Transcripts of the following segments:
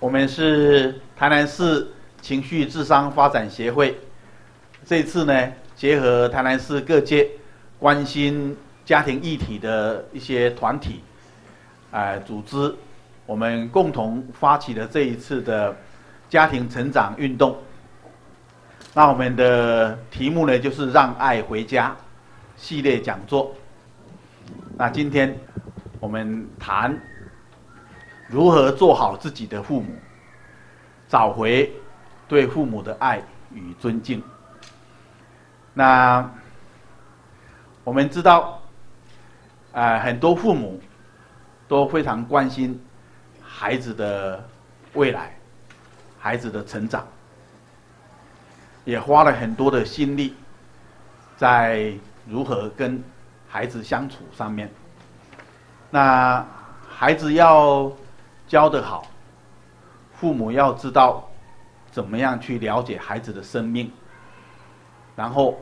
我们是台南市情绪智商发展协会，这次呢，结合台南市各界关心家庭议题的一些团体，哎，组织，我们共同发起了这一次的家庭成长运动。那我们的题目呢，就是让爱回家系列讲座。那今天我们谈如何做好自己的父母，找回对父母的爱与尊敬。那我们知道，啊，很多父母都非常关心孩子的未来，孩子的成长。也花了很多的心力，在如何跟孩子相处上面。那孩子要教得好，父母要知道怎么样去了解孩子的生命，然后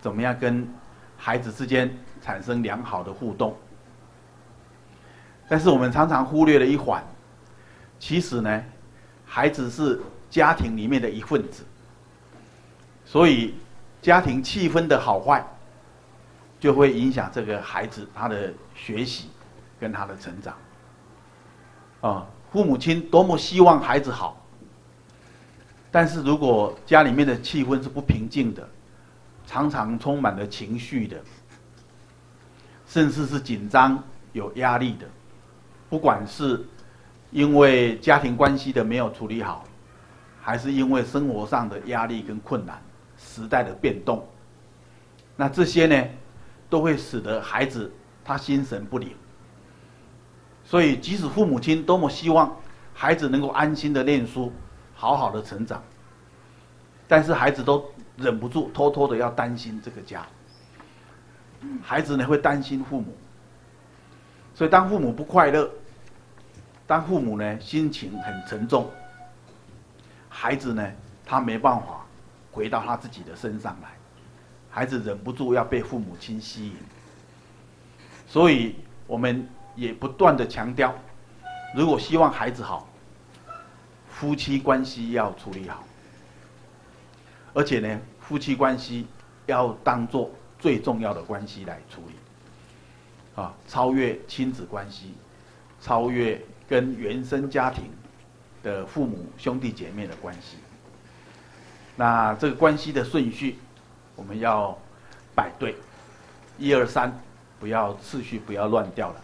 怎么样跟孩子之间产生良好的互动。但是我们常常忽略了一环，其实呢，孩子是家庭里面的一份子。所以，家庭气氛的好坏，就会影响这个孩子他的学习跟他的成长。啊，父母亲多么希望孩子好，但是如果家里面的气氛是不平静的，常常充满了情绪的，甚至是紧张有压力的，不管是因为家庭关系的没有处理好，还是因为生活上的压力跟困难。时代的变动，那这些呢，都会使得孩子他心神不宁。所以，即使父母亲多么希望孩子能够安心的念书，好好的成长，但是孩子都忍不住偷偷的要担心这个家。孩子呢会担心父母，所以当父母不快乐，当父母呢心情很沉重，孩子呢他没办法。回到他自己的身上来，孩子忍不住要被父母亲吸引，所以我们也不断的强调，如果希望孩子好，夫妻关系要处理好，而且呢，夫妻关系要当做最重要的关系来处理，啊，超越亲子关系，超越跟原生家庭的父母兄弟姐妹的关系。那这个关系的顺序，我们要摆对，一二三，不要次序不要乱掉了。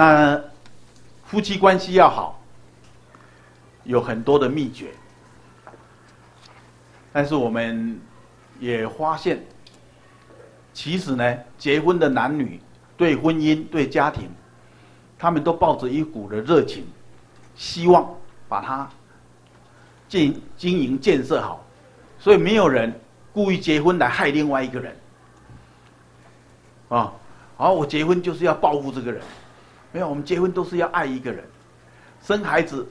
那夫妻关系要好，有很多的秘诀，但是我们也发现，其实呢，结婚的男女对婚姻对家庭，他们都抱着一股的热情，希望把它。经经营建设好，所以没有人故意结婚来害另外一个人。啊，好，我结婚就是要报复这个人，没有，我们结婚都是要爱一个人，生孩子，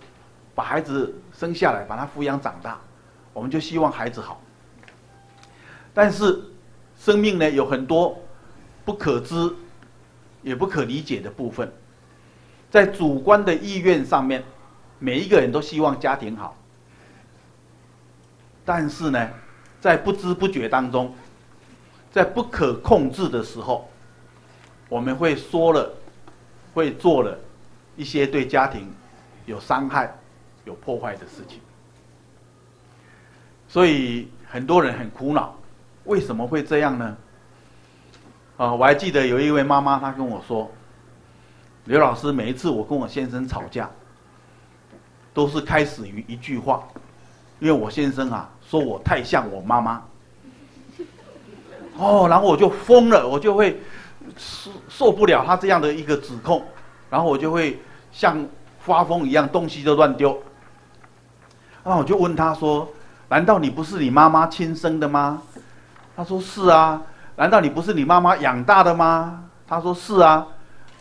把孩子生下来，把他抚养长大，我们就希望孩子好。但是，生命呢有很多不可知，也不可理解的部分，在主观的意愿上面，每一个人都希望家庭好。但是呢，在不知不觉当中，在不可控制的时候，我们会说了，会做了一些对家庭有伤害、有破坏的事情。所以很多人很苦恼，为什么会这样呢？啊，我还记得有一位妈妈，她跟我说：“刘老师，每一次我跟我先生吵架，都是开始于一句话，因为我先生啊。”说我太像我妈妈，哦，然后我就疯了，我就会受受不了他这样的一个指控，然后我就会像发疯一样，东西都乱丢。那我就问他说：“难道你不是你妈妈亲生的吗？”他说：“是啊。”难道你不是你妈妈养大的吗？他说：“是啊。”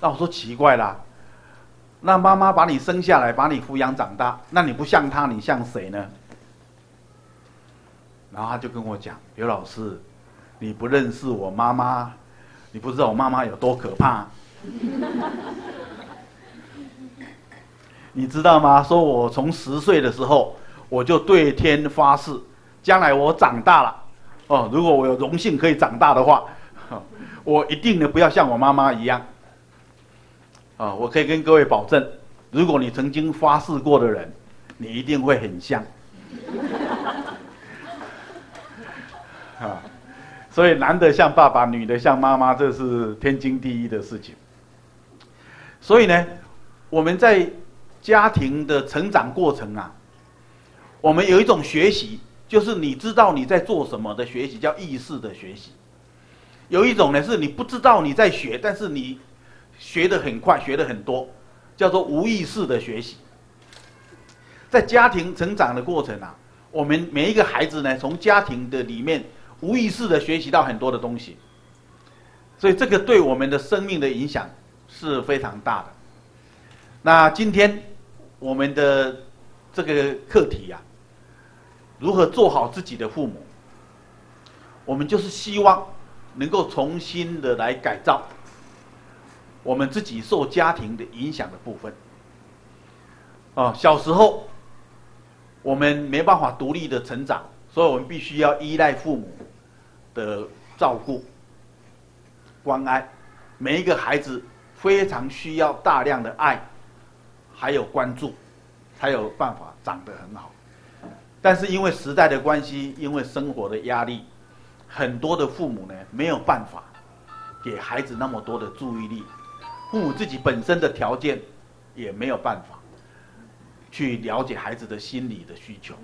那我说奇怪啦，那妈妈把你生下来，把你抚养长大，那你不像她，你像谁呢？然后他就跟我讲：“刘老师，你不认识我妈妈，你不知道我妈妈有多可怕。你知道吗？说我从十岁的时候，我就对天发誓，将来我长大了，哦，如果我有荣幸可以长大的话，我一定呢不要像我妈妈一样。啊，我可以跟各位保证，如果你曾经发誓过的人，你一定会很像。啊，所以男的像爸爸，女的像妈妈，这是天经地义的事情。所以呢，我们在家庭的成长过程啊，我们有一种学习，就是你知道你在做什么的学习，叫意识的学习；有一种呢，是你不知道你在学，但是你学得很快，学得很多，叫做无意识的学习。在家庭成长的过程啊，我们每一个孩子呢，从家庭的里面无意识的学习到很多的东西，所以这个对我们的生命的影响是非常大的。那今天我们的这个课题呀、啊，如何做好自己的父母？我们就是希望能够重新的来改造我们自己受家庭的影响的部分。哦，小时候我们没办法独立的成长，所以我们必须要依赖父母的照顾、关爱。每一个孩子。非常需要大量的爱，还有关注，才有办法长得很好。但是因为时代的关系，因为生活的压力，很多的父母呢没有办法给孩子那么多的注意力，父母自己本身的条件也没有办法去了解孩子的心理的需求，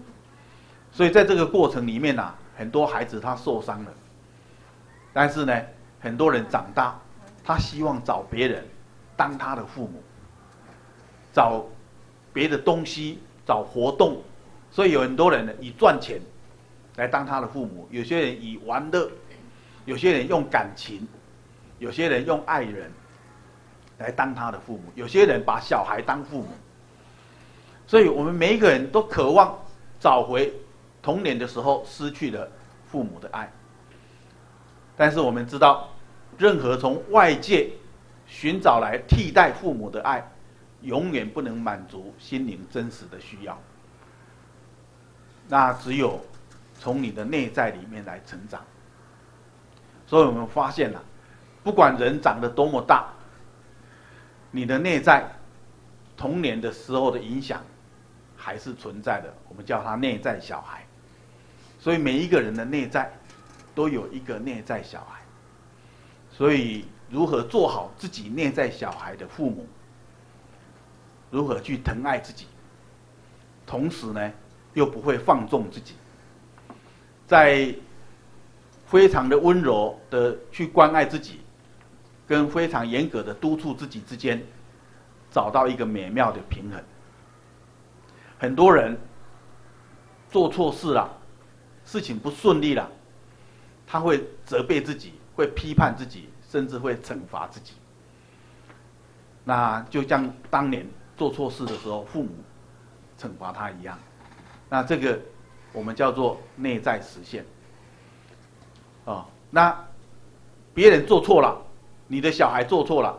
所以在这个过程里面呢、很多孩子他受伤了。但是呢，很多人长大。他希望找别人当他的父母，找别的东西，找活动，所以有很多人呢以赚钱来当他的父母，有些人以玩乐，有些人用感情，有些人用爱人来当他的父母，有些人把小孩当父母，所以我们每一个人都渴望找回童年的时候失去了父母的爱，但是我们知道。任何从外界寻找来替代父母的爱，永远不能满足心灵真实的需要。那只有从你的内在里面来成长。所以我们发现了，不管人长得多么大，你的内在童年的时候的影响还是存在的。我们叫他内在小孩。所以每一个人的内在都有一个内在小孩。所以，如何做好自己内在小孩的父母，如何去疼爱自己，同时呢，又不会放纵自己，在非常的温柔的去关爱自己，跟非常严格的督促自己之间，找到一个美妙的平衡。很多人做错事了，事情不顺利了，他会责备自己。会批判自己，甚至会惩罚自己。那就像当年做错事的时候，父母惩罚他一样。那这个我们叫做内在实现。哦，那别人做错了，你的小孩做错了，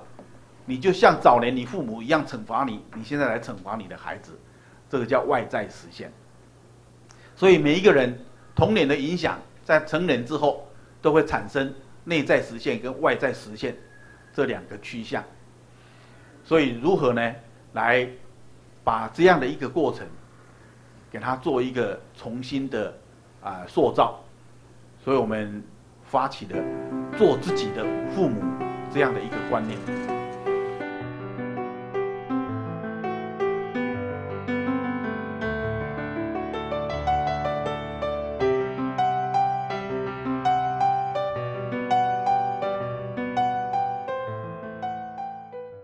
你就像早年你父母一样惩罚你，你现在来惩罚你的孩子，这个叫外在实现。所以每一个人童年的影响，在成人之后都会产生。内在实现跟外在实现这两个趋向，所以如何呢？来把这样的一个过程，给他做一个重新的啊、塑造，所以我们发起了做自己的父母这样的一个观念。